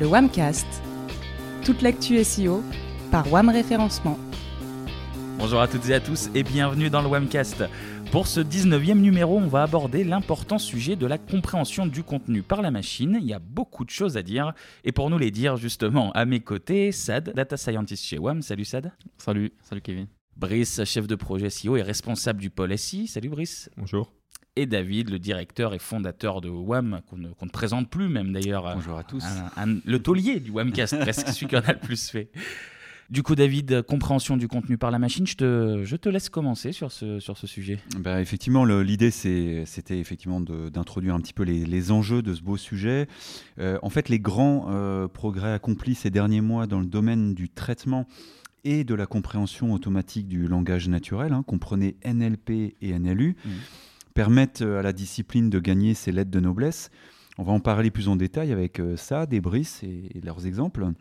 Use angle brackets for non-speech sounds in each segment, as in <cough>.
le WAMcast. Toute l'actu SEO par WAM Référencement. Bonjour à toutes et à tous et bienvenue dans le WAMcast. Pour ce 19e numéro, on va aborder l'important sujet de la compréhension du contenu par la machine. Il y a beaucoup de choses à dire. Et pour nous les dire, justement, à mes côtés, Sad, data scientist chez WAM. Salut Sad. Salut, salut Kevin. Brice, chef de projet SEO et responsable du pôle SI. Salut Brice. Bonjour. Et David, le directeur et fondateur de WAM, qu'on ne, qu'on ne présente plus même d'ailleurs. Bonjour à tous. Un- un- le taulier du WAMcast, <laughs> presque celui qui en a le plus fait. Du coup, David, compréhension du contenu par la machine, je te, je te laisse commencer sur ce, sur ce sujet. Bah, effectivement, l'idée, c'était effectivement d'introduire un petit peu les, les enjeux de ce beau sujet. Euh, en fait, les grands euh, progrès accomplis ces derniers mois dans le domaine du traitement et de la compréhension automatique du langage naturel, hein, comprenez NLP et NLU, Mhm. Permettent euh, à la discipline de gagner ses lettres de noblesse. On va en parler plus en détail avec euh, Sad et Brice et, et leurs exemples.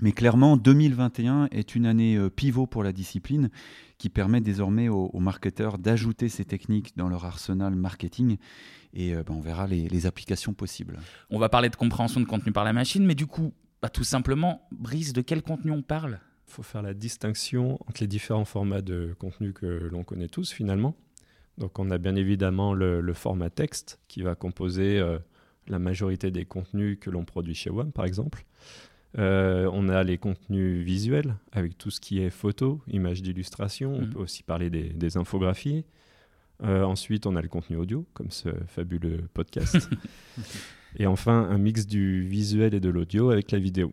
Mais clairement, 2021 est une année euh, pivot pour la discipline qui permet désormais aux, aux marketeurs d'ajouter ces techniques dans leur arsenal marketing et euh, ben, on verra les, les applications possibles. On va parler de compréhension de contenu par la machine, mais du coup, bah, tout simplement, Brice, de quel contenu on parle? Il faut faire la distinction entre les différents formats de contenu que l'on connaît tous finalement. Donc on a bien évidemment le, le format texte qui va composer euh, la majorité des contenus que l'on produit chez WAM par exemple. Euh, on a les contenus visuels avec tout ce qui est photo, images d'illustration. On Mhm. peut aussi parler des, des infographies. Euh, ensuite, on a le contenu audio, comme ce fabuleux podcast. <laughs> et enfin, un mix du visuel et de l'audio avec la vidéo.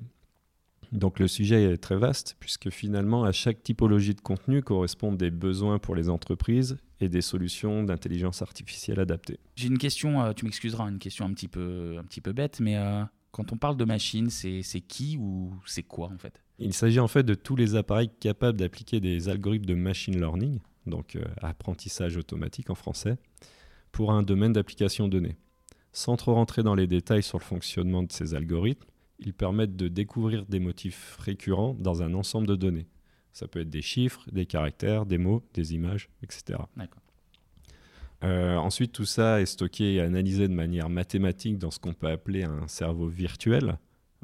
Donc le sujet est très vaste, puisque finalement, à chaque typologie de contenu correspondent des besoins pour les entreprises et des solutions d'intelligence artificielle adaptées. J'ai une question, euh, tu m'excuseras, une question un petit peu, un petit peu bête, mais euh, quand on parle de machine, c'est c'est qui ou c'est quoi en fait? Il s'agit en fait de tous les appareils capables d'appliquer des algorithmes de machine learning, donc euh, apprentissage automatique en français, pour un domaine d'application donné. Sans trop rentrer dans les détails sur le fonctionnement de ces algorithmes, ils permettent de découvrir des motifs récurrents dans un ensemble de données. Ça peut être des chiffres, des caractères, des mots, des images, etc. D'accord. Euh, ensuite, tout ça est stocké et analysé de manière mathématique dans ce qu'on peut appeler un cerveau virtuel.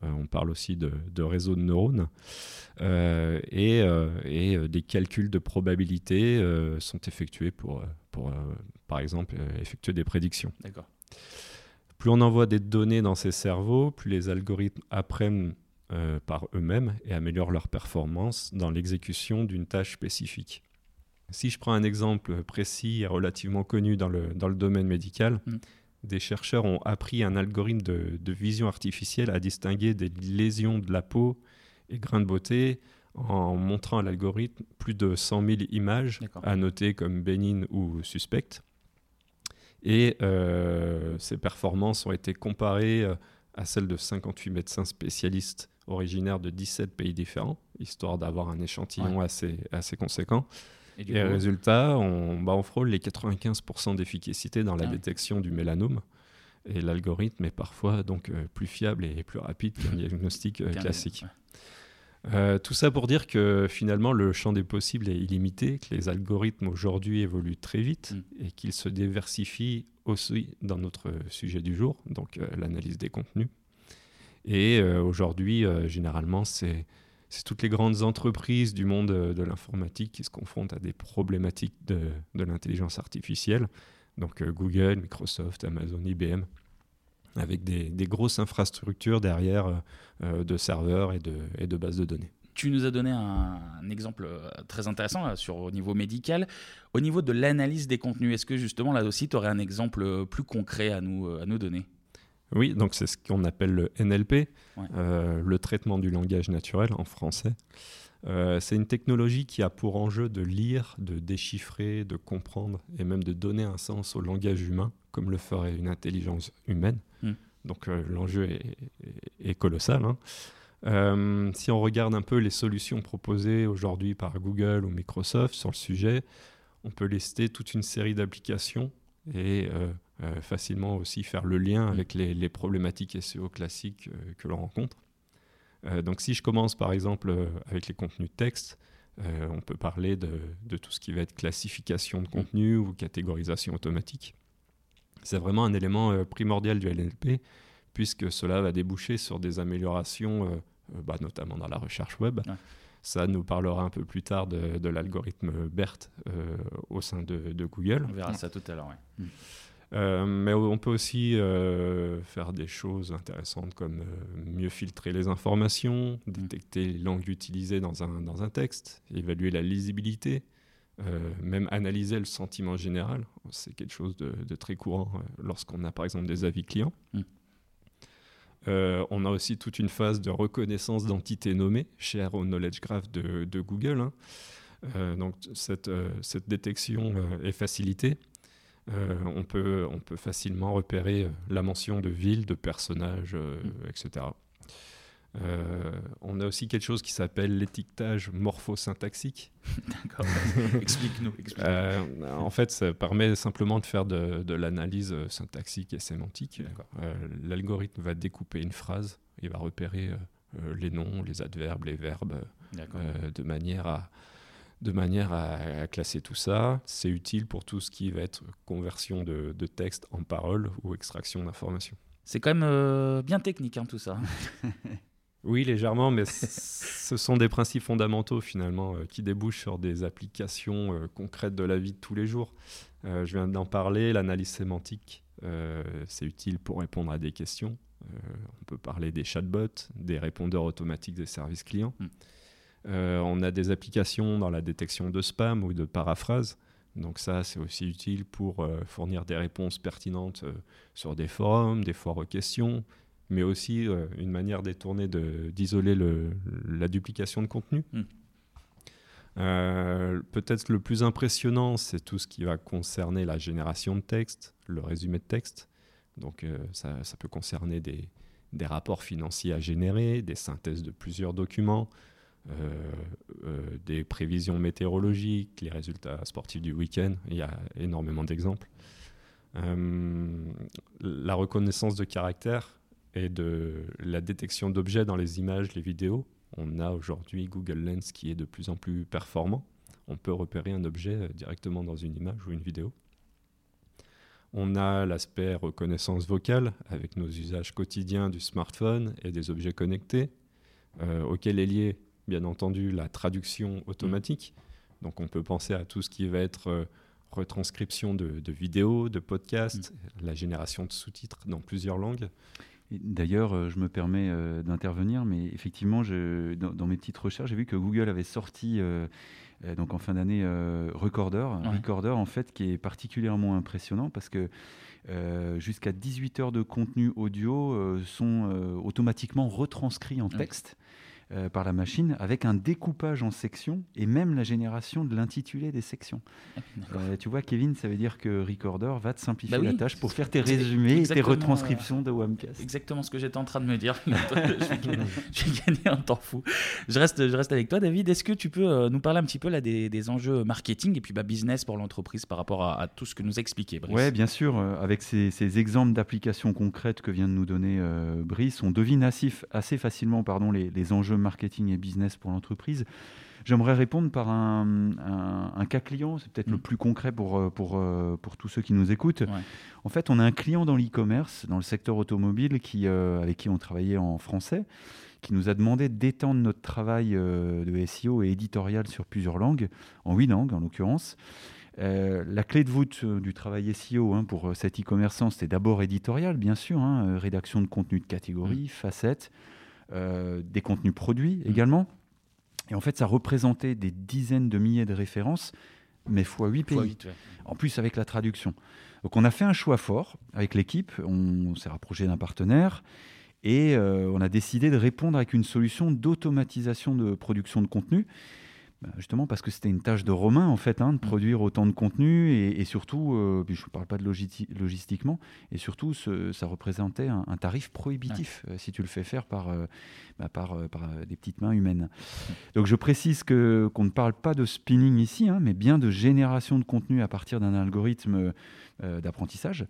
Euh, on parle aussi de, de réseau de neurones. Euh, et, euh, et, des calculs de probabilité sont effectués pour, pour par exemple, effectuer des prédictions. D'accord. Plus on envoie des données dans ces cerveaux, plus les algorithmes apprennent euh, par eux-mêmes et améliorent leur performance dans l'exécution d'une tâche spécifique. Si je prends un exemple précis et relativement connu dans le, dans le domaine médical, Mm. des chercheurs ont appris un algorithme de, de vision artificielle à distinguer des lésions de la peau et grains de beauté en montrant à l'algorithme plus de 100 000 images à noter comme bénignes ou suspectes. Et euh, ces performances ont été comparées euh, à celles de 58 médecins spécialistes originaires de 17 pays différents, histoire d'avoir un échantillon assez, assez conséquent. Et du Et coup, résultat, on, bah, on frôle les 95% d'efficacité dans la Ah détection du mélanome. Et l'algorithme est parfois donc euh, plus fiable et plus rapide qu'un <laughs> diagnostic euh, classique. ouais. Euh, tout ça pour dire que finalement le champ des possibles est illimité, que les algorithmes aujourd'hui évoluent très vite Mm. et qu'ils se diversifient aussi dans notre sujet du jour, donc euh, l'analyse des contenus. Et euh, aujourd'hui, généralement, c'est toutes les grandes entreprises du monde de l'informatique qui se confrontent à des problématiques de, de l'intelligence artificielle, donc Google, Microsoft, Amazon, IBM, avec des, des grosses infrastructures derrière euh, euh, de serveurs et de, et de bases de données. Tu nous as donné un, un exemple euh, très intéressant là, sur, au niveau médical. Au niveau de l'analyse des contenus, est-ce que justement là aussi tu aurais un exemple plus concret à nous, à nous donner? Oui, donc c'est ce qu'on appelle le NLP, Ouais. euh, le traitement du langage naturel en français. Euh, c'est une technologie qui a pour enjeu de lire, de déchiffrer, de comprendre et même de donner un sens au langage humain, comme le ferait une intelligence humaine. Mm. Donc euh, l'enjeu est, est- est colossal. hein. Euh, si on regarde un peu les solutions proposées aujourd'hui par Google ou Microsoft sur le sujet, on peut lister toute une série d'applications et facilement aussi faire le lien avec les, les problématiques SEO classiques que l'on rencontre. Euh, donc si je commence par exemple euh, avec les contenus texte, euh, on peut parler de, de tout ce qui va être classification de contenu ou catégorisation automatique. C'est vraiment un élément primordial du LNP puisque cela va déboucher sur des améliorations, bah, notamment dans la recherche web. Ça nous parlera un peu plus tard de, l'algorithme BERT au sein de, Google. On verra ça tout à l'heure. Mm. Euh, mais on peut aussi euh, faire des choses intéressantes comme euh, mieux filtrer les informations, mm. détecter les langues utilisées dans un, dans un texte, évaluer la lisibilité, même analyser le sentiment général. C'est quelque chose de, très courant lorsqu'on a par exemple des avis clients. Mm. on a aussi toute une phase de reconnaissance d'entités nommées, chère au Knowledge Graph de, de Google. Hein. donc cette, cette détection est facilitée on, peut, on peut facilement repérer euh, la mention de ville, de personnages, euh, mm. etc. on a aussi quelque chose qui s'appelle l'étiquetage morphosyntaxique. <laughs> D'accord. Explique-nous. en fait, ça permet simplement de faire de, l'analyse syntaxique et sémantique. L'algorithme va découper une phrase, il va repérer les noms, les adverbes, les verbes, de manière à, de manière à, classer tout ça. C'est utile pour tout ce qui va être conversion de, texte en parole ou extraction d'informations. C'est quand même euh, bien technique hein, tout ça. <laughs> oui, légèrement, mais ce sont des principes fondamentaux finalement euh, qui débouchent sur des applications euh, concrètes de la vie de tous les jours. je viens d'en parler, l'analyse sémantique, c'est utile pour répondre à des questions. on peut parler des chatbots, des répondeurs automatiques des services clients. Hmm. Euh, on a des applications dans la détection de spam ou de paraphrase. Donc ça, c'est aussi utile pour euh, fournir des réponses pertinentes euh, sur des forums, des foires aux questions, mais aussi une manière détournée d'isoler la duplication de contenu. Hmm. Peut-être le plus impressionnant, c'est tout ce qui va concerner la génération de texte, le résumé de texte. Donc ça, peut concerner des, rapports financiers à générer, des synthèses de plusieurs documents, des prévisions météorologiques, les résultats sportifs du week-end. Il y a énormément d'exemples. Euh, la reconnaissance de caractère et de la détection d'objets dans les images, les vidéos. On a aujourd'hui Google Lens qui est de plus en plus performant. On peut repérer un objet directement dans une image ou une vidéo. On a l'aspect reconnaissance vocale avec nos usages quotidiens du smartphone et des objets connectés, auxquels est lié bien entendu la traduction automatique. Donc on peut penser à tout ce qui va être euh, retranscription de, vidéos, de podcasts, mm. la génération de sous-titres dans plusieurs langues. D'ailleurs, euh, je me permets euh, d'intervenir, mais effectivement, je, dans, mes petites recherches, j'ai vu que Google avait sorti donc en fin d'année Recorder, un Recorder en fait qui est particulièrement impressionnant parce que jusqu'à 18 heures de contenu audio sont automatiquement retranscrits en texte. Euh, par la machine avec un découpage en sections et même la génération de l'intitulé des sections. Euh, tu vois, Kevin, ça veut dire que Recorder va te simplifier bah la tâche pour faire tes résumés et tes retranscriptions de Wamcast. Exactement ce que j'étais en train de me dire. J'ai gagné un temps fou. Je reste, je reste avec toi, David. Est-ce que tu peux euh, nous parler un petit peu là, des, enjeux marketing et puis bah, business pour l'entreprise par rapport à, tout ce que nous a expliqué Brice? Oui, bien sûr. avec ces, exemples d'applications concrètes que vient de nous donner Brice, on devine assez, assez facilement pardon, les, les enjeux marketing et business pour l'entreprise. J'aimerais répondre par un, cas client, c'est peut-être le mm. plus concret pour, euh, pour, euh, pour tous ceux qui nous écoutent. En fait, on a un client dans l'e-commerce, dans le secteur automobile, qui, euh, avec qui on travaillait en français, qui nous a demandé d'étendre notre travail de SEO et éditorial sur plusieurs langues, en huit langues en l'occurrence. la clé de voûte du travail SEO hein, pour cet e-commerçant, c'était d'abord éditorial, bien sûr, hein, rédaction de contenu de catégorie, mm. facettes, des contenus produits mmh. également. Et en fait, ça représentait des dizaines de milliers de références, mais fois 8 pays. En plus, avec la traduction. Donc, on a fait un choix fort avec l'équipe. On, s'est rapproché d'un partenaire et euh, on a décidé de répondre avec une solution d'automatisation de production de contenu justement parce que c'était une tâche de Romain en fait hein, de mm. produire autant de contenu et, surtout, euh, je ne parle pas de logistiquement, et surtout ça représentait un, tarif prohibitif euh, si tu le fais faire par, euh, bah, par, des petites mains humaines. Mm. Donc je précise que qu'on ne parle pas de spinning ici, hein, mais bien de génération de contenu à partir d'un algorithme d'apprentissage.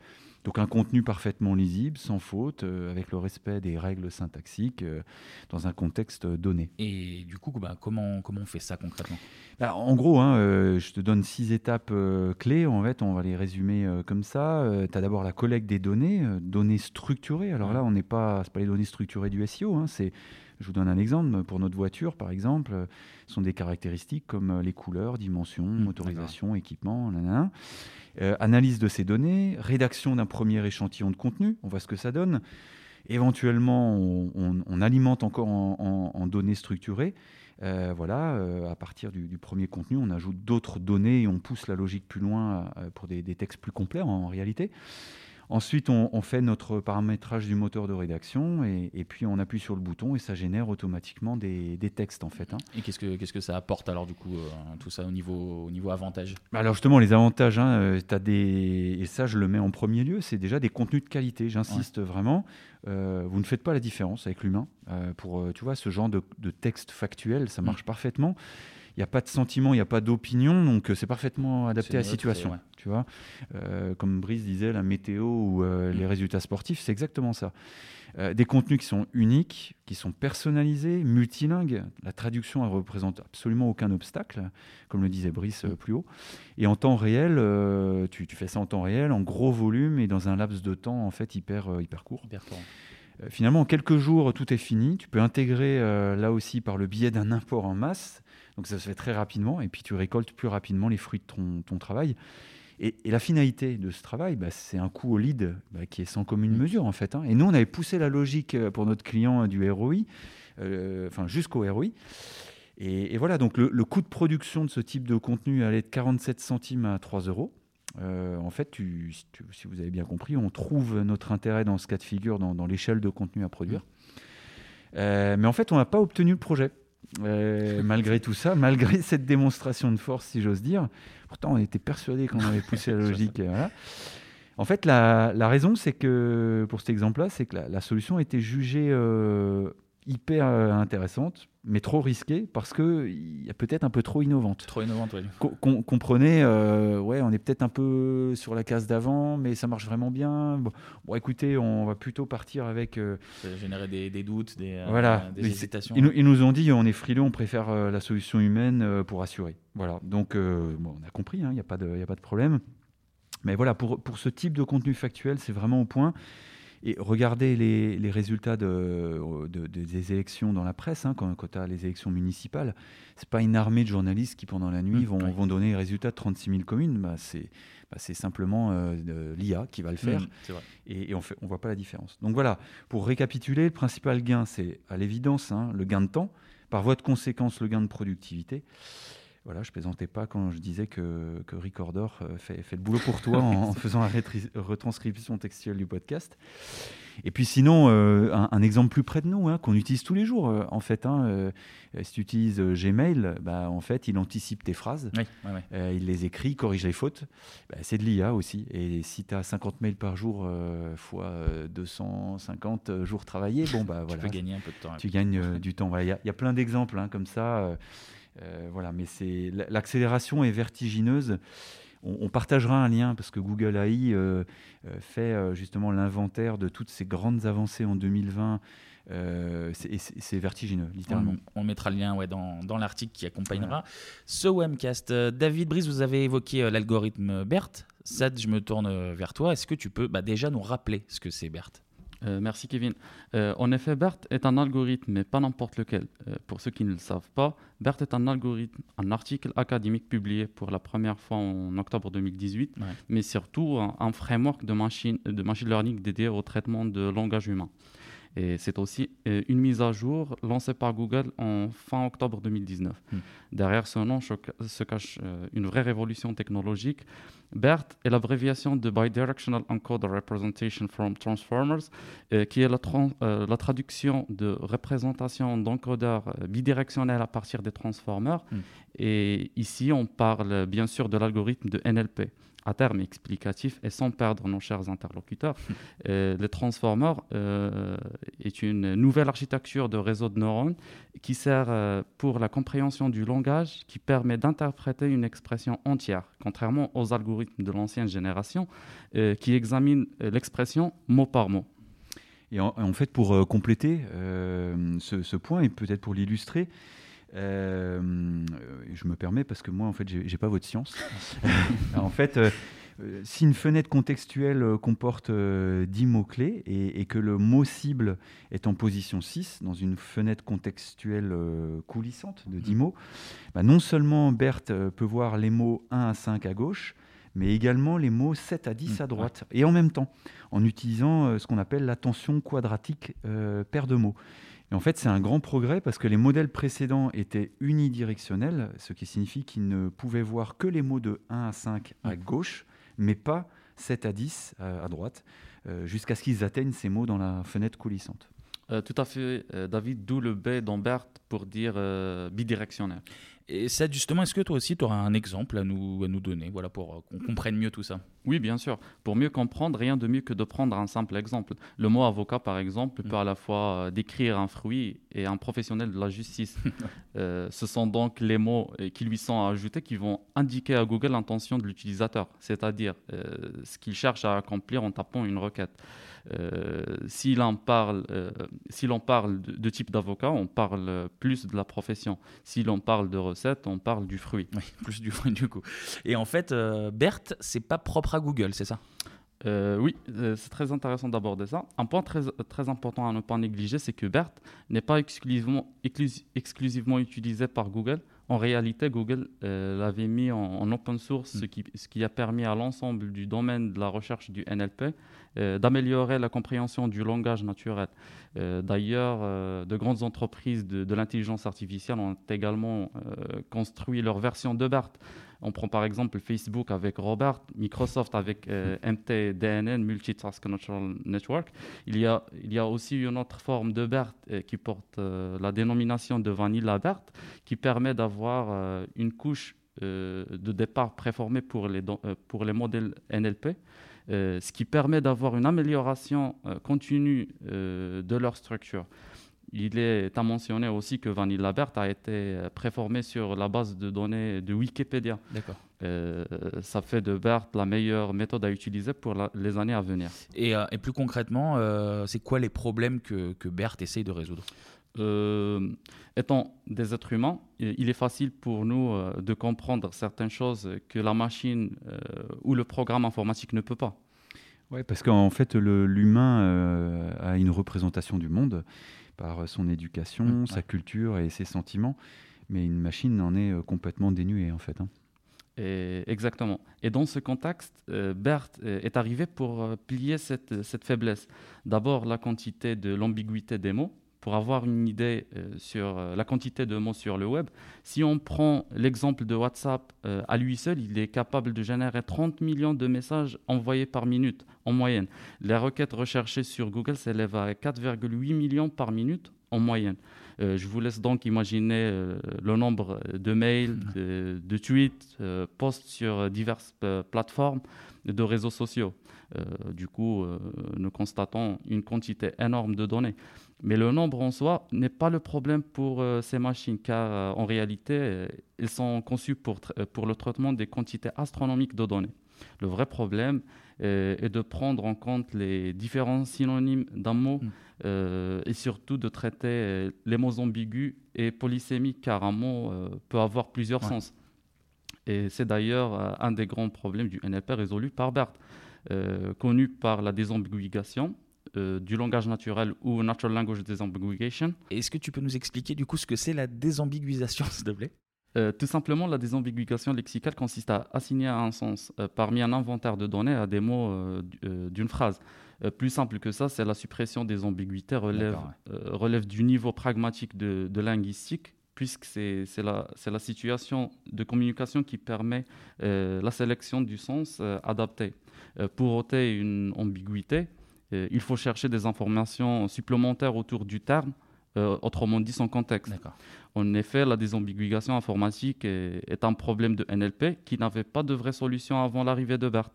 Donc un contenu parfaitement lisible, sans faute, euh, avec le respect des règles syntaxiques, euh, dans un contexte donné. Et du coup, bah, comment, comment on fait ça concrètement? Bah, En gros, hein, euh, je te donne six étapes clés. En fait, on va les résumer comme ça. tu as d'abord la collecte des données, données structurées. Alors là, on n'est pas, pas les données structurées du SEO, hein, c'est je vous donne un exemple. Pour notre voiture, par exemple, ce sont des caractéristiques comme les couleurs, dimensions, mmh, motorisation, équipement, euh, analyse de ces données, rédaction d'un premier échantillon de contenu, on voit ce que ça donne. Éventuellement, on, alimente encore en, données structurées. Euh, voilà, euh, à partir du, premier contenu, on ajoute d'autres données et on pousse la logique plus loin pour des, des textes plus complets en réalité. Ensuite, on, fait notre paramétrage du moteur de rédaction et, puis on appuie sur le bouton et ça génère automatiquement des, textes en fait. Hein. Et qu'est-ce que, qu'est-ce que ça apporte alors du coup, euh, tout ça au niveau, au niveau avantage? Bah, Alors justement, les avantages, hein, euh, as des... et ça je le mets en premier lieu, c'est déjà des contenus de qualité, j'insiste vraiment. Euh, vous ne faites pas la différence avec l'humain. pour tu vois, ce genre de, texte factuel, ça mm. marche parfaitement n'y a pas de sentiment, il n'y a pas d'opinion, donc euh, c'est parfaitement adapté à la situation. Tu vois, euh, comme Brice disait, la météo ou euh, les mm. résultats sportifs, c'est exactement ça. des contenus qui sont uniques, qui sont personnalisés, multilingues. La traduction, elle représente absolument aucun obstacle, comme le disait Brice mm. plus haut. Et en temps réel, tu, fais ça en temps réel, en gros volume et dans un laps de temps en fait hyper, hyper court. Finalement, en quelques jours, tout est fini. Tu peux intégrer là aussi par le biais d'un import en masse donc ça se fait très rapidement et puis tu récoltes plus rapidement les fruits de ton, travail. Et, la finalité de ce travail, bah, c'est un coût au lead bah, qui est sans commune mmh. mesure en fait. Hein. Et nous, on avait poussé la logique euh, pour notre client euh, du ROI, euh, enfin jusqu'au ROI. Et, voilà, donc le, coût de production de ce type de contenu allait de 47 centimes à 3 euros. En fait, tu, si vous avez bien compris, on trouve notre intérêt dans ce cas de figure, dans, l'échelle de contenu à produire. Mmh. mais en fait, on n'a pas obtenu le projet. Euh, <laughs> malgré tout ça, malgré <laughs> cette démonstration de force, si j'ose dire. Pourtant, on était persuadé qu'on avait poussé la <laughs> logique. En fait, la, raison, c'est que pour cet exemple-là, c'est que la, solution a été jugée euh, hyper euh, intéressante, mais trop risquée parce qu'il y a peut-être un peu trop innovante. Trop innovante, oui. comprenez, euh, ouais, on est peut-être un peu sur la case d'avant, mais ça marche vraiment bien. Bon, écoutez, on va plutôt partir avec. Euh, ça générer des, des doutes, des, voilà. des hésitations. Ils, nous ont dit on est frileux, on préfère la solution humaine pour assurer. Voilà, donc bon, on a compris, il hein, n'y a, pas de, a pas de problème. Mais voilà, pour, pour ce type de contenu factuel, c'est vraiment au point. Et regardez les, résultats de, des élections dans la presse, hein, quand, tu as les élections municipales. C'est pas une armée de journalistes qui, pendant la nuit, mmh, vont, vont, donner les résultats de 36 000 communes. Bah, c'est bah, simplement euh, l'IA qui va le faire. Mmh, et, on ne voit pas la différence. Donc voilà, pour récapituler, le principal gain, c'est à l'évidence hein, le gain de temps, par voie de conséquence, le gain de productivité. Voilà, je plaisantais pas quand je disais que, que Recorder euh, fait, fait, le boulot pour toi en, <laughs> faisant la retranscription textuelle du podcast. Et puis sinon, euh, un, exemple plus près de nous, hein, qu'on utilise tous les jours, euh, en fait. Hein, si tu utilises Gmail, bah, en fait, il anticipe tes phrases, il les écrit, corrige les fautes. Bah, c'est de l'IA aussi. Et si tu as 50 mails par jour fois 250 jours travaillés, bon, bah <laughs> voilà. tu peux gagner un peu de temps. Tu gagnes du temps. Il y, a plein d'exemples hein, comme ça. Euh, voilà, mais c'est l'accélération est vertigineuse. On, partagera un lien parce que Google AI euh, euh, fait justement l'inventaire de toutes ces grandes avancées en 2020. c'est vertigineux, littéralement. On, mettra le lien ouais, dans, dans l'article qui accompagnera ce webcast. David Brice, vous avez évoqué l'algorithme BERT. Sad, je me tourne vers toi. Est-ce que tu peux bah, déjà nous rappeler ce que c'est BERT? Euh, merci Kevin. Euh, en effet, BERT est un algorithme, mais pas n'importe lequel. Euh, pour ceux qui ne le savent pas, BERT est un algorithme, un article académique publié pour la première fois en octobre 2018, mais surtout un, framework de machine, de machine learning dédié au traitement de langage humain. Et c'est aussi une mise à jour lancée par Google en fin octobre 2019. Hmm. Derrière ce nom se cache une vraie révolution technologique BERT est l'abréviation de Bidirectional Encoder Representation from Transformers, euh, qui est la, euh, la, traduction de représentation d'encodeurs euh, bidirectionnels à partir des transformers. Hmm. Et ici, on parle bien sûr de l'algorithme de NLP, à terme explicatif et sans perdre nos chers interlocuteurs. <laughs> le Transformer est une nouvelle architecture de réseau de neurones qui sert pour la compréhension du langage, qui permet d'interpréter une expression entière, contrairement aux algorithmes de l'ancienne génération qui examinent l'expression mot par mot. Et en, fait, pour euh, compléter euh, ce, point et peut-être pour l'illustrer, euh, je me permets parce que moi, en fait, j'ai pas votre science. <laughs> en fait, si une fenêtre contextuelle comporte 10 mots-clés et, que le mot cible est en position 6 dans une fenêtre contextuelle coulissante de 10 mmh. mots, bah, non seulement Berthe peut voir les mots 1 à 5 à gauche, mais également les mots 7 à 10 mmh, à droite, et en même temps, en utilisant euh, ce qu'on appelle l'attention quadratique euh, paire de mots. Et en fait, c'est un grand progrès parce que les modèles précédents étaient unidirectionnels, ce qui signifie qu'ils ne pouvaient voir que les mots de 1 à 5 à mmh. gauche, mais pas 7 à 10 euh, à droite, jusqu'à ce qu'ils atteignent ces mots dans la fenêtre coulissante. tout à fait, David, d'où le B d'Ambert pour dire bidirectionnel. Et ça, justement, est-ce que toi aussi, tu auras un exemple à nous, à nous donner voilà, pour euh, qu'on comprenne mieux tout ça? Oui, bien sûr. Pour mieux comprendre, rien de mieux que de prendre un simple exemple. Le mot avocat, par exemple, peut mm. à la fois euh, décrire un fruit et un professionnel de la justice. <laughs> Euh, ce sont donc les mots qui lui sont ajoutés qui vont indiquer à Google l'intention de l'utilisateur, c'est-à-dire ce qu'il cherche à accomplir en tapant une requête. Euh, si l'on parle, euh, si l'on parle de, type d'avocat, on parle plus de la profession. Si l'on parle de recette, on parle du fruit. Oui, <laughs> plus du fruit du coup. Et en fait, euh, BERT, c'est pas propre à Google, c'est ça? Oui, c'est très intéressant d'aborder ça. Un point très, très important à ne pas négliger, c'est que BERT n'est pas exclusivement, exclusivement utilisé par Google. En réalité, Google l'avait mis en, open source, ce, mm. qui, ce qui a permis à l'ensemble du domaine de la recherche du NLP euh, d'améliorer la compréhension du langage naturel. Euh, d'ailleurs, euh, de grandes entreprises de, l'intelligence artificielle ont également construit leur version de BERT. On prend par exemple Facebook avec Robert, Microsoft avec MTDNN, Multitask Natural Network. Il y, a, aussi une autre forme de BERT qui porte la dénomination de Vanilla BERT, qui permet d'avoir une couche de départ préformée pour les, modèles NLP. Euh, ce qui permet d'avoir une amélioration euh, continue euh, de leur structure. Il est à mentionner aussi que Vanilla BERT a été préformé sur la base de données de Wikipédia. D'accord. ça fait de BERT la meilleure méthode à utiliser pour les années à venir. Et, plus concrètement, c'est quoi les problèmes que, que BERT essaye de résoudre? Étant des êtres humains, il est facile pour nous de comprendre certaines choses que la machine ou le programme informatique ne peut pas. Oui, parce qu'en fait, l'humain euh, a une représentation du monde par son éducation, mmh, sa culture et ses sentiments, mais une machine en est euh, complètement dénuée, en fait. Hein. exactement. Et dans ce contexte, euh, Bert est arrivé pour plier cette, cette faiblesse. D'abord, la quantité de l'ambiguïté des mots, pour avoir une idée euh, sur euh, la quantité de mots sur le web, si on prend l'exemple de WhatsApp euh, à lui seul, il est capable de générer 30 millions de messages envoyés par minute en moyenne. Les requêtes recherchées sur Google s'élèvent à 4,8 millions par minute en moyenne. je vous laisse donc imaginer le nombre de mails, de, de tweets, posts sur diverses plateformes de réseaux sociaux. du coup, nous constatons une quantité énorme de données. Mais le nombre en soi n'est pas le problème pour euh, ces machines, car euh, en réalité, euh, elles sont conçues pour, pour le traitement des quantités astronomiques de données. Le vrai problème est de prendre en compte les différents synonymes d'un mot mm. et surtout de traiter les mots ambigus et polysémiques, car un mot peut avoir plusieurs sens. Et c'est d'ailleurs un des grands problèmes du NLP résolu par BERT, connu par la désambiguation euh, du langage naturel ou Natural Language Disambiguation. Est-ce que tu peux nous expliquer du coup ce que c'est la désambiguisation, <laughs> s'il te plaît? Euh, tout simplement, la désambiguation lexicale consiste à assigner un sens euh, parmi un inventaire de données à des mots d'une phrase. plus simple que ça, c'est la suppression des ambiguïtés relève, relève du niveau pragmatique de, de linguistique, puisque c'est la, la, situation de communication qui permet la sélection du sens adapté. pour ôter une ambiguïté, il faut chercher des informations supplémentaires autour du terme autrement dit son contexte. En effet, la désambiguation informatique est, est, un problème de NLP qui n'avait pas de vraie solution avant l'arrivée de BERT.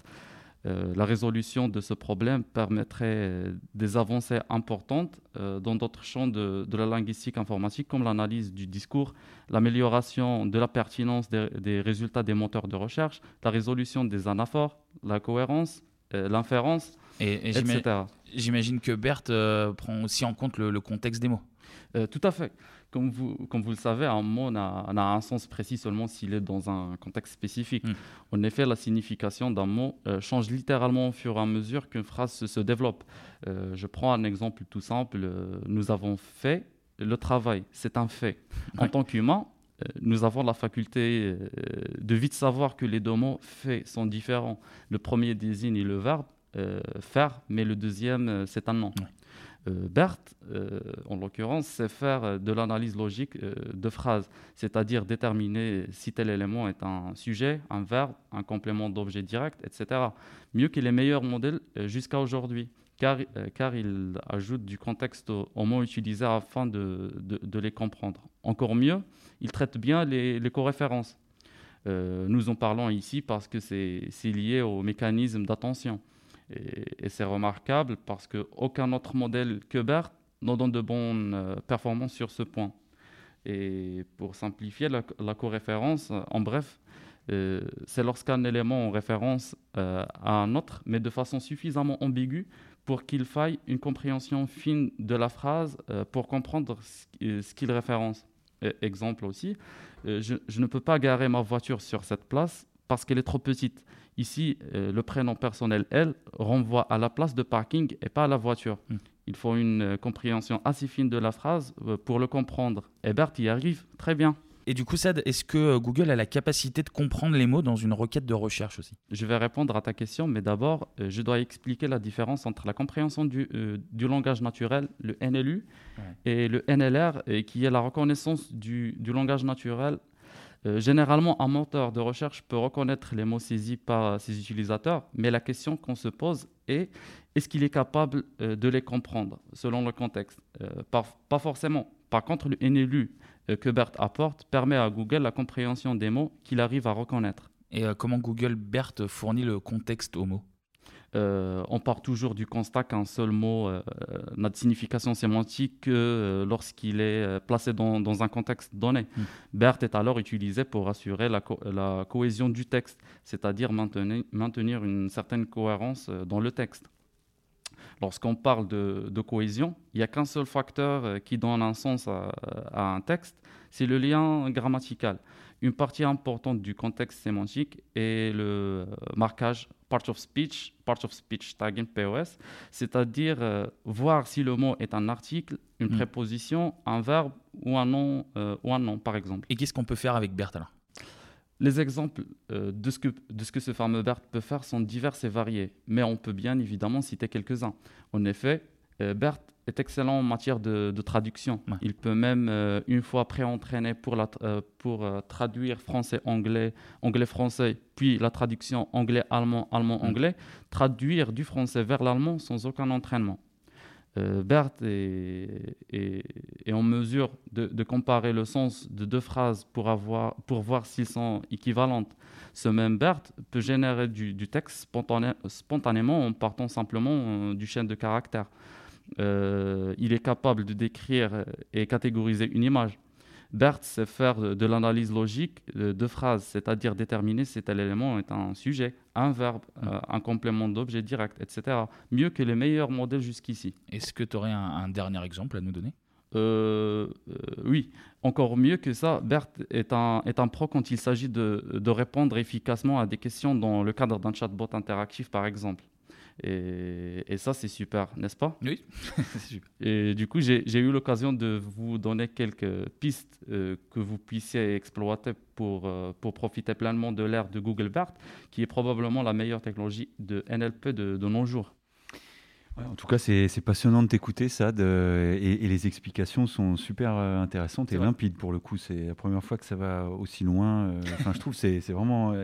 Euh, la résolution de ce problème permettrait des avancées importantes euh, dans d'autres champs de, la linguistique informatique, comme l'analyse du discours, l'amélioration de la pertinence des, résultats des moteurs de recherche, la résolution des anaphores, la cohérence, euh, etc. J'imagine que Berthe prend aussi en compte le contexte des mots. tout à fait comme vous, comme vous le savez, un mot n'a un sens précis seulement s'il est dans un contexte spécifique. Hmm. En effet, la signification d'un mot euh, change littéralement au fur et à mesure qu'une phrase se, développe. Euh, je prends un exemple tout simple. Euh, nous avons fait le travail, c'est un fait. <laughs> En tant qu'humain, nous avons la faculté de vite savoir que les deux mots faits sont différents. Le premier désigne le verbe faire, mais le deuxième, c'est un nom. Euh, Berthe, euh, en l'occurrence, c'est faire euh, de l'analyse logique de phrases, c'est-à-dire déterminer si tel élément est un sujet, un verbe, un complément d'objet direct, etc. Mieux que les meilleurs modèles jusqu'à aujourd'hui, car, car il ajoute du contexte aux, mots utilisés afin de, les comprendre. Encore mieux, il traite bien les, les coréférences. nous en parlons ici parce que c'est lié au mécanisme d'attention. Et, c'est remarquable parce qu'aucun autre modèle que BERT ne donne de bonnes euh, performances sur ce point. Et pour simplifier la, la coréférence, en bref, euh, c'est lorsqu'un élément en référence euh, à un autre, mais de façon suffisamment ambiguë pour qu'il faille une compréhension fine de la phrase pour comprendre ce qu'il référence. exemple aussi, je, ne peux pas garer ma voiture sur cette place parce qu'elle est trop petite. Ici, euh, le prénom personnel elle renvoie à la place de parking et pas à la voiture. Hmm. Il faut une euh, compréhension assez fine de la phrase euh, pour le comprendre. Et Bert y arrive très bien. Et du coup, Sad, est-ce que Google a la capacité de comprendre les mots dans une requête de recherche aussi? Je vais répondre à ta question, mais d'abord, je dois expliquer la différence entre la compréhension du, du langage naturel, le NLU, et le NLR, qui est la reconnaissance du, du langage naturel euh, généralement, un moteur de recherche peut reconnaître les mots saisis par ses utilisateurs, mais la question qu'on se pose est est-ce qu'il est capable euh, de les comprendre selon le contexte? Euh, Pas forcément. Par contre, le NLU que BERT apporte permet à Google la compréhension des mots qu'il arrive à reconnaître. Et comment Google BERT fournit le contexte aux mots? Euh, on part toujours du constat qu'un seul mot euh, n'a de signification sémantique que euh, lorsqu'il est placé dans, un contexte donné. Hmm. BERT est alors utilisé pour assurer la, cohésion du texte, c'est-à-dire maintenir, une certaine cohérence dans le texte. Lorsqu'on parle de, cohésion, il n'y a qu'un seul facteur qui donne un sens à un texte, c'est le lien grammatical. Une partie importante du contexte sémantique est le marquage part of speech, part of speech tagging POS, c'est-à-dire euh, voir si le mot est un article, une hmm. préposition, un verbe ou un nom, euh, ou un nom par exemple. Et qu'est-ce qu'on peut faire avec BERT alors les exemples euh, de, ce que, de ce que ce fameux BERT peut faire sont divers et variés, mais on peut bien évidemment citer quelques-uns. En effet, BERT est excellent en matière de, traduction. Il peut même, euh, une fois pré-entraîné pour, la, euh, pour euh, traduire français-anglais, anglais-français, puis la traduction anglais-allemand, allemand-anglais, mm. traduire du français vers l'allemand sans aucun entraînement. Bert est, est, en mesure de, comparer le sens de deux phrases pour, avoir, pour voir s'ils sont équivalentes. Ce même Bert peut générer du, du texte spontanément en partant simplement du chaîne de caractères. Euh, il est capable de décrire et catégoriser une image. Bert sait faire de, l'analyse logique de, phrases, c'est-à-dire déterminer si tel élément est un sujet, un verbe, mm. euh, un complément d'objet direct, etc. Mieux que les meilleurs modèles jusqu'ici. Est-ce que tu aurais un, dernier exemple à nous donner? Euh, oui, encore mieux que ça, Bert est un, est un pro quand il s'agit de, de, répondre efficacement à des questions dans le cadre d'un chatbot interactif, par exemple. Et, ça, c'est super, n'est-ce pas? Oui, <laughs> Et du coup, j'ai eu l'occasion de vous donner quelques pistes euh, que vous puissiez exploiter pour, euh, pour profiter pleinement de l'ère de Google BERT, qui est probablement la meilleure technologie de NLP de, nos jours. En tout cas, c'est passionnant de t'écouter, Sad, et, et, les explications sont super euh, intéressantes et limpides pour le coup. C'est la première fois que ça va aussi loin. Enfin, je trouve que c'est vraiment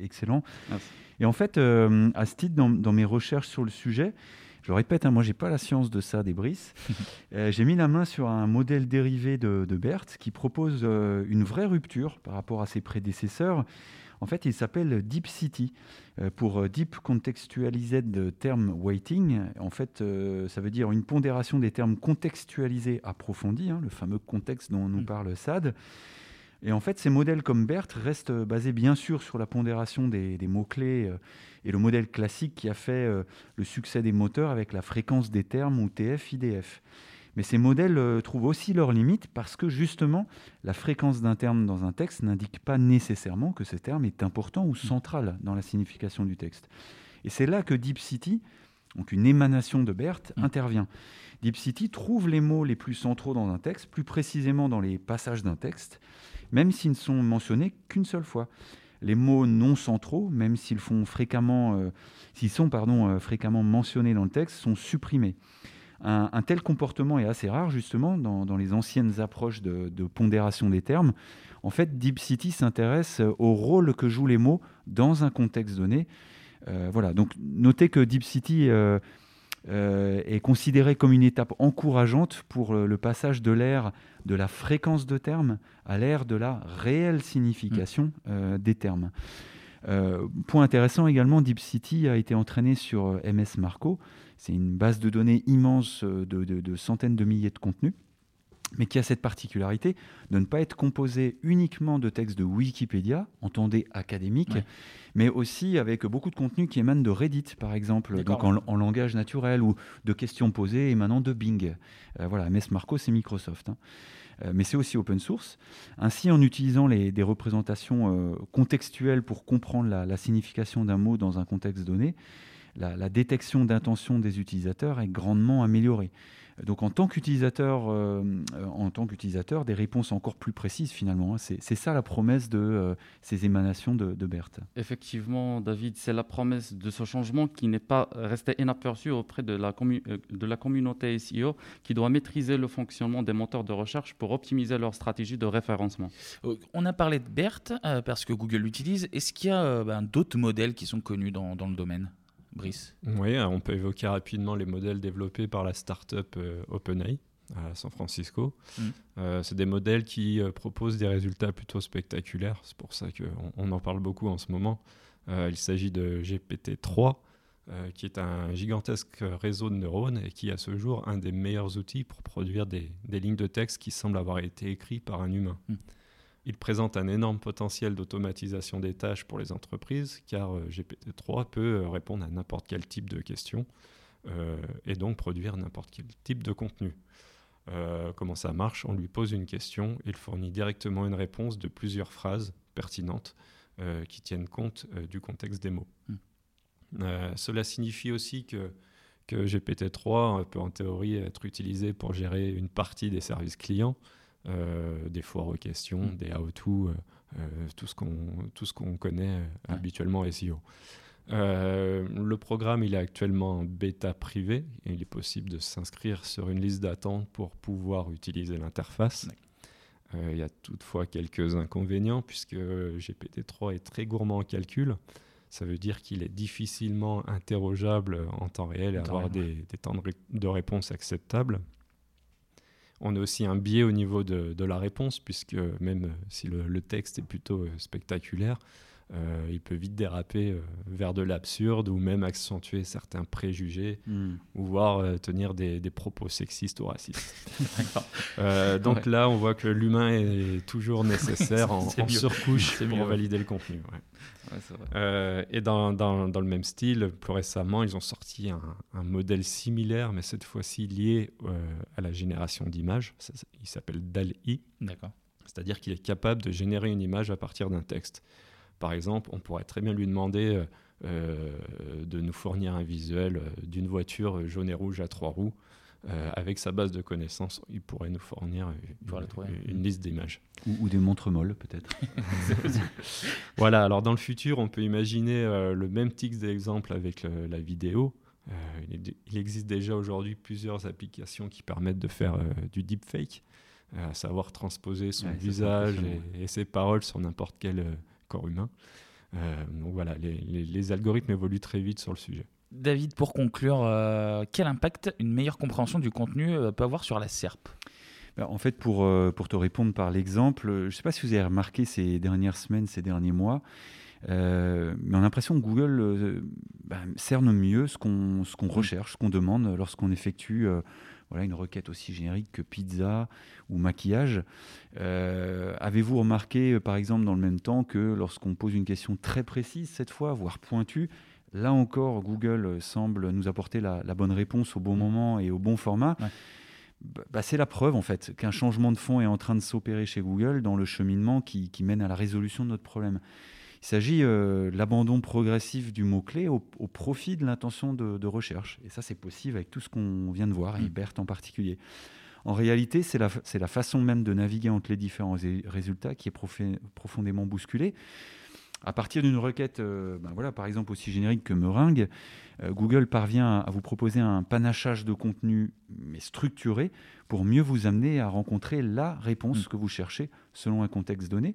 excellent. Merci. Et en fait, euh, à ce titre, dans, mes recherches sur le sujet, Je le répète, hein, moi, j'ai pas la science de ça, des Brice. <laughs> Euh, j'ai mis la main sur un modèle dérivé de, de BERT qui propose euh, une vraie rupture par rapport à ses prédécesseurs. En fait, il s'appelle Deep City euh, pour Deep Contextualized Term Weighting. En fait, ça veut dire une pondération des termes contextualisés approfondis, hein, le fameux contexte dont nous mm. parle Sade. Et en fait, ces modèles comme BERT restent basés bien sûr sur la pondération des, mots-clés euh, et le modèle classique qui a fait euh, le succès des moteurs avec la fréquence des termes ou TF-IDF. Mais ces modèles euh, trouvent aussi leurs limites parce que justement, la fréquence d'un terme dans un texte n'indique pas nécessairement que ce terme est important ou central dans la signification du texte. Et c'est là que Deep City, donc une émanation de BERT, mmh. intervient. Deep City trouve les mots les plus centraux dans un texte, plus précisément dans les passages d'un texte, même s'ils ne sont mentionnés qu'une seule fois. Les mots non centraux, même s'ils font fréquemment, euh, s'ils sont pardon, euh, fréquemment mentionnés dans le texte, sont supprimés. Un, tel comportement est assez rare justement dans, les anciennes approches de, pondération des termes. En fait, Deep City s'intéresse au rôle que jouent les mots dans un contexte donné. Euh, voilà. Donc, notez que Deep City euh, est considéré comme une étape encourageante pour le, passage de l'ère de la fréquence de termes à l'ère de la réelle signification mm. euh, des termes. Euh, point intéressant également, DeepCity a été entraîné sur MS Marco. C'est une base de données immense de centaines de milliers de contenus mais qui a cette particularité de ne pas être composé uniquement de textes de Wikipédia, entendez académique, mais aussi avec beaucoup de contenus qui émanent de Reddit, par exemple, donc en, langage naturel, ou de questions posées émanant de Bing. Euh, voilà, MS Marco, c'est Microsoft. Hein. Euh, mais c'est aussi open source. Ainsi, en utilisant les, des représentations euh, contextuelles pour comprendre la, la signification d'un mot dans un contexte donné, la, la détection d'intention des utilisateurs est grandement améliorée. Donc en tant qu'utilisateur, euh, en tant qu'utilisateur, des réponses encore plus précises finalement. Hein. C'est ça la promesse de euh, ces émanations de, de Berthe. Effectivement, David, c'est la promesse de ce changement qui n'est pas resté inaperçu auprès de la, euh, de la communauté SEO qui doit maîtriser le fonctionnement des moteurs de recherche pour optimiser leur stratégie de référencement. On a parlé de Berthe parce que Google l'utilise. Est-ce qu'il y a ben, d'autres modèles qui sont connus dans, dans le domaine? Brice Oui, on peut évoquer rapidement les modèles développés par la startup euh, OpenAI à San Francisco. Mm. Euh, c'est des modèles qui euh, proposent des résultats plutôt spectaculaires. C'est pour ça qu'on on en parle beaucoup en ce moment. il s'agit de GPT-3, qui est un gigantesque réseau de neurones et qui, à ce jour, un des meilleurs outils pour produire des, lignes de texte qui semblent avoir été écrites par un humain. Mm. Il présente un énorme potentiel d'automatisation des tâches pour les entreprises, car euh, GPT-3 peut euh, répondre à n'importe quel type de questions euh, et donc produire n'importe quel type de contenu. comment ça marche? On lui pose une question, il fournit directement une réponse de plusieurs phrases pertinentes qui tiennent compte du contexte des mots. Hmm. cela signifie aussi que, que GPT-3 peut en théorie être utilisé pour gérer une partie des services clients, des foires aux questions, mm. des how-to, euh, euh, tout ce qu'on qu'on connaît habituellement SEO. le programme il est actuellement en bêta privé et il est possible de s'inscrire sur une liste d'attente pour pouvoir utiliser l'interface. Il y a toutefois quelques inconvénients puisque GPT-3 est très gourmand en calcul. Ça veut dire qu'il est difficilement interrogeable en temps réel et avoir des, des, temps de, de réponse acceptables. On a aussi un biais au niveau de, la réponse, puisque même si le, texte est plutôt euh, spectaculaire, euh, il peut vite déraper euh, vers de l'absurde ou même accentuer certains préjugés hmm. ou voire tenir des, propos sexistes ou racistes. <laughs> donc là, on voit que l'humain est toujours <laughs> nécessaire en, surcouche pour valider le contenu. Euh, et dans, dans, dans, le même style, plus récemment, ils ont sorti un, un modèle similaire, mais cette fois-ci lié euh, à la génération d'images. Il s'appelle DAL-I. D'accord. C'est-à-dire qu'il est capable de générer une image à partir d'un texte. Par exemple, on pourrait très bien lui demander euh, de nous fournir un visuel d'une voiture jaune et rouge à trois roues. avec sa base de connaissances, il pourrait nous fournir une, une liste d'images. Ou, des montres molles, peut-être. <laughs> voilà, alors dans le futur, on peut imaginer euh, le même type d'exemple avec la vidéo. Euh, il, existe déjà aujourd'hui plusieurs applications qui permettent de faire euh, du deepfake, à savoir transposer son visage et, ses paroles sur n'importe quel corps humain. donc voilà, les, les, algorithmes évoluent très vite sur le sujet. David, pour conclure, euh, quel impact une meilleure compréhension du contenu euh, peut avoir sur la SERP ben, en fait, pour, pour te répondre par l'exemple, je ne sais pas si vous avez remarqué ces dernières semaines, ces derniers mois, mais on a l'impression que Google ben, cerne mieux ce qu'on qu'on mm. recherche, ce qu'on demande lorsqu'on effectue voilà, une requête aussi générique que pizza ou maquillage. Euh, avez-vous remarqué, euh, par exemple, dans le même temps, que lorsqu'on pose une question très précise, cette fois, voire pointue, là encore, Google semble nous apporter la, bonne réponse au bon moment et au bon format? Bah, bah, c'est la preuve en fait qu'un changement de fond est en train de s'opérer chez Google dans le cheminement qui, qui, mène à la résolution de notre problème. Il s'agit euh, de l'abandon progressif du mot-clé au, profit de l'intention de, recherche. Et ça, c'est possible avec tout ce qu'on vient de voir, et mm. Berthe en particulier. En réalité, c'est la, la, façon même de naviguer entre les différents résultats qui est profondément bousculée. À partir d'une requête, euh, ben voilà, par exemple aussi générique que meringue, euh, Google parvient à vous proposer un panachage de contenu mais structuré pour mieux vous amener à rencontrer la réponse mm. que vous cherchez selon un contexte donné.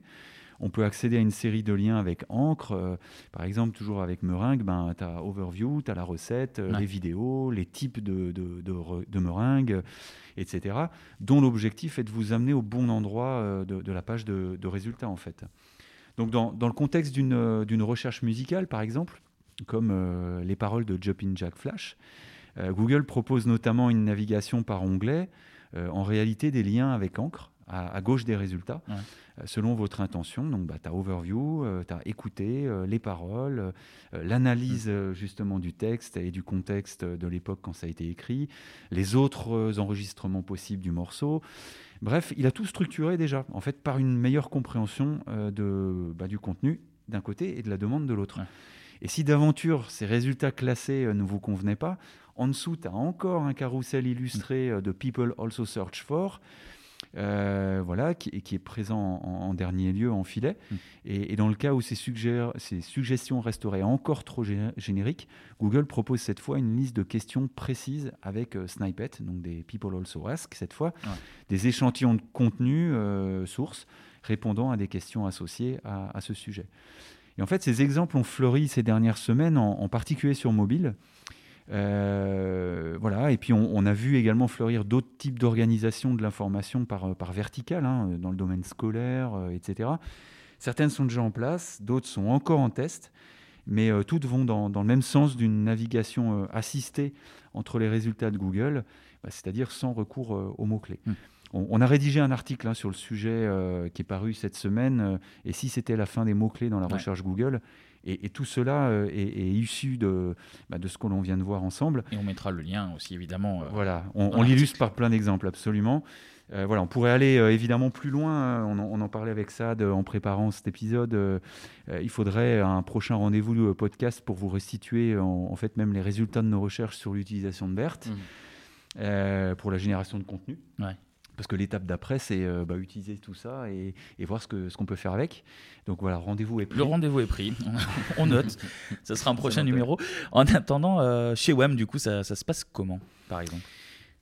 On peut accéder à une série de liens avec Encre. Euh, par exemple, toujours avec Meringue, ben, tu as Overview, tu as la recette, euh, les vidéos, les types de, de, de, meringues, etc. Dont l'objectif est de vous amener au bon endroit euh, de, la page de, résultats, en fait. Donc, dans, le contexte d'une recherche musicale, par exemple, comme les paroles de Jumpin' Jack Flash, Google propose notamment une navigation par onglet, en réalité des liens avec Encre, à, gauche des résultats. Euh, selon votre intention. Donc, bah, tu as overview, euh, tu as écouté euh, les paroles, l'analyse mm. justement du texte et du contexte de l'époque quand ça a été écrit, les autres enregistrements possibles du morceau. Bref, il a tout structuré déjà, en fait, par une meilleure compréhension de, bah, du contenu d'un côté et de la demande de l'autre. Et si d'aventure ces résultats classés ne vous convenaient pas, en dessous, tu as encore un carrousel illustré de People Also Search For. Euh, voilà, qui, qui, est présent en, dernier lieu en filet. Mm. Et, dans le cas où ces, ces suggestions resteraient encore trop génériques, Google propose cette fois une liste de questions précises avec euh, Snippet, donc des People Also Ask cette fois, des échantillons de contenu euh, source répondant à des questions associées à, ce sujet. Et en fait, ces exemples ont fleuri ces dernières semaines, en particulier sur mobile. Euh, voilà, et puis on, a vu également fleurir d'autres types d'organisation de l'information par, par verticale, hein, dans le domaine scolaire, euh, etc. Certaines sont déjà en place, d'autres sont encore en test, mais euh, toutes vont dans, dans, le même sens d'une navigation assistée entre les résultats de Google, bah, c'est-à-dire sans recours aux mots-clés. Hmm. On, a rédigé un article hein, sur le sujet qui est paru cette semaine, et si c'était la fin des mots-clés dans la recherche Google, et, tout cela euh, est, issu de, bah, de ce que l'on vient de voir ensemble. Et on mettra le lien aussi, évidemment. Euh, voilà, on, l'illustre par plein d'exemples, absolument. Euh, voilà, on pourrait aller évidemment plus loin. Hein. On, en parlait avec Sad en préparant cet épisode. il faudrait un prochain rendez-vous podcast pour vous restituer en, fait même les résultats de nos recherches sur l'utilisation de BERT mmh. pour la génération de contenu. Ouais. Parce que l'étape d'après, c'est euh, bah, utiliser tout ça et, voir ce qu'on ce qu'on peut faire avec. Donc voilà, rendez-vous est pris. Le rendez-vous est pris. On <laughs> note. Ce sera un prochain numéro. En attendant, euh, chez WEM, du coup, ça, ça se passe comment, par exemple?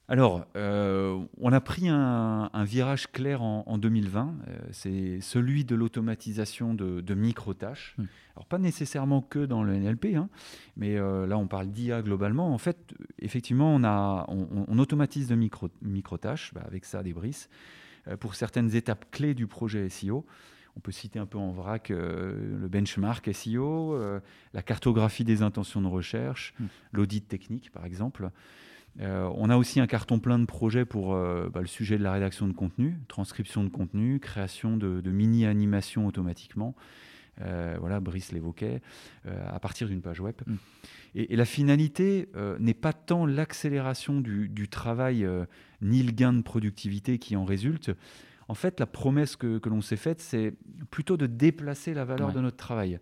Alors, euh, on a pris un, virage clair en, 2020, euh, c'est celui de l'automatisation de, micro-tâches. Hmm. Alors, pas nécessairement que dans le NLP, hein, mais euh, là, on parle d'IA globalement. En fait, effectivement, on, a, on, automatise de micro-tâches, bah, avec ça, des brises, pour certaines étapes clés du projet SEO. On peut citer un peu en vrac le benchmark SEO, la cartographie des intentions de recherche, hmm. l'audit technique, par exemple. Euh, on a aussi un carton plein de projets pour euh, bah, le sujet de la rédaction de contenu, transcription de contenu, création de, mini-animations automatiquement. Euh, voilà, Brice l'évoquait, à partir d'une page web. Mm. Et, la finalité n'est pas tant l'accélération du, travail ni le gain de productivité qui en résulte. En fait, la promesse que, l'on s'est faite, c'est plutôt de déplacer la valeur de notre travail.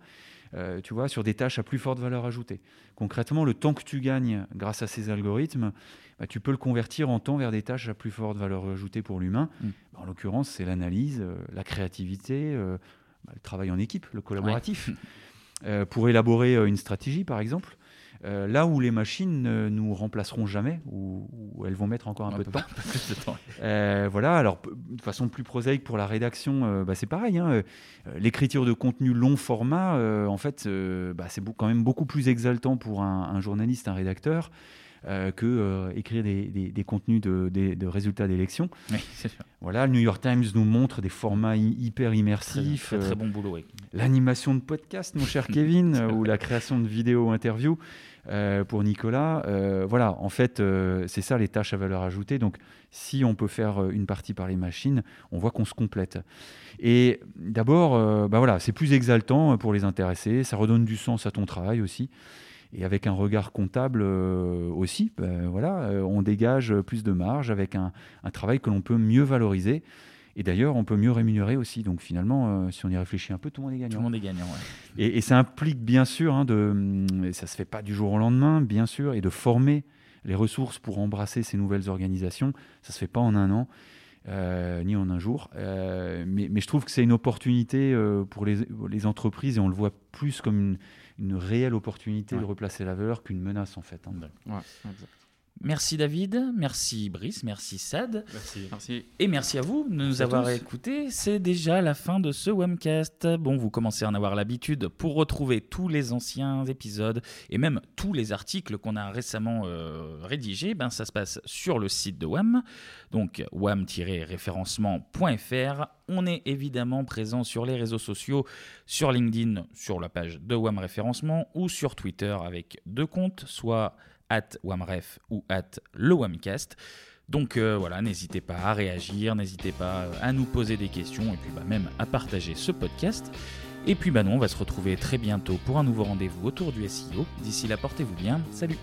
Euh, tu vois, sur des tâches à plus forte valeur ajoutée. Concrètement, le temps que tu gagnes grâce à ces algorithmes, bah, tu peux le convertir en temps vers des tâches à plus forte valeur ajoutée pour l'humain. Mm. Bah, en l'occurrence, c'est l'analyse, euh, la créativité, euh, bah, le travail en équipe, le collaboratif. <laughs> pour élaborer une stratégie, par exemple, Euh, là où les machines ne nous remplaceront jamais, ou elles vont mettre encore un, peu, <laughs> de temps. Euh, voilà, alors de façon plus prosaïque pour la rédaction, euh, bah, c'est pareil. Hein, l'écriture de contenu long format, en fait, bah, c'est quand même beaucoup plus exaltant pour un journaliste, un rédacteur. Euh, que euh, écrire des, contenus de, résultats d'élections. voilà, le New York Times nous montre des formats hyper immersifs. Très, très, euh, bon boulot. L'animation de podcast, mon cher <laughs> Kevin, ou la création de vidéos interviews. pour Nicolas. voilà, en fait, c'est ça les tâches à valeur ajoutée. Donc, si on peut faire une partie par les machines, on voit qu'on se complète. Et d'abord, bah voilà, c'est plus exaltant pour les intéressés, ça redonne du sens à ton travail aussi et avec un regard comptable euh, aussi, ben voilà, euh, on dégage plus de marge avec un, travail que l'on peut mieux valoriser. Et d'ailleurs, on peut mieux rémunérer aussi. Donc finalement, euh, si on y réfléchit un peu, tout le monde est gagnant. Tout le monde est gagnant, et, ça implique bien sûr, hein, de, et ça se fait pas du jour au lendemain, bien sûr, et de former les ressources pour embrasser ces nouvelles organisations. Ça se fait pas en un an. ni en un jour. mais, mais, je trouve que c'est une opportunité pour les, les, entreprises et on le voit plus comme une, une réelle opportunité de replacer la valeur qu'une menace en fait. Hein. Merci David, merci Brice, merci Sad. Merci. Et merci à vous de nous avoir écoutés. C'est déjà la fin de ce webcast. Bon, vous commencez à en avoir l'habitude. Pour retrouver tous les anciens épisodes et même tous les articles qu'on a récemment euh, rédigés, ben, ça se passe sur le site de WAM, donc wam-référencement.fr. On est évidemment présent sur les réseaux sociaux, sur LinkedIn, sur la page de WAM Référencement ou sur Twitter avec deux comptes, soit at wamref ou at le wamcast. Donc euh, voilà, n'hésitez pas à réagir, n'hésitez pas euh, à nous poser des questions et puis bah, même à partager ce podcast. Et puis bah on va se retrouver très bientôt pour un nouveau rendez-vous autour du SEO. D'ici là, portez-vous bien. Salut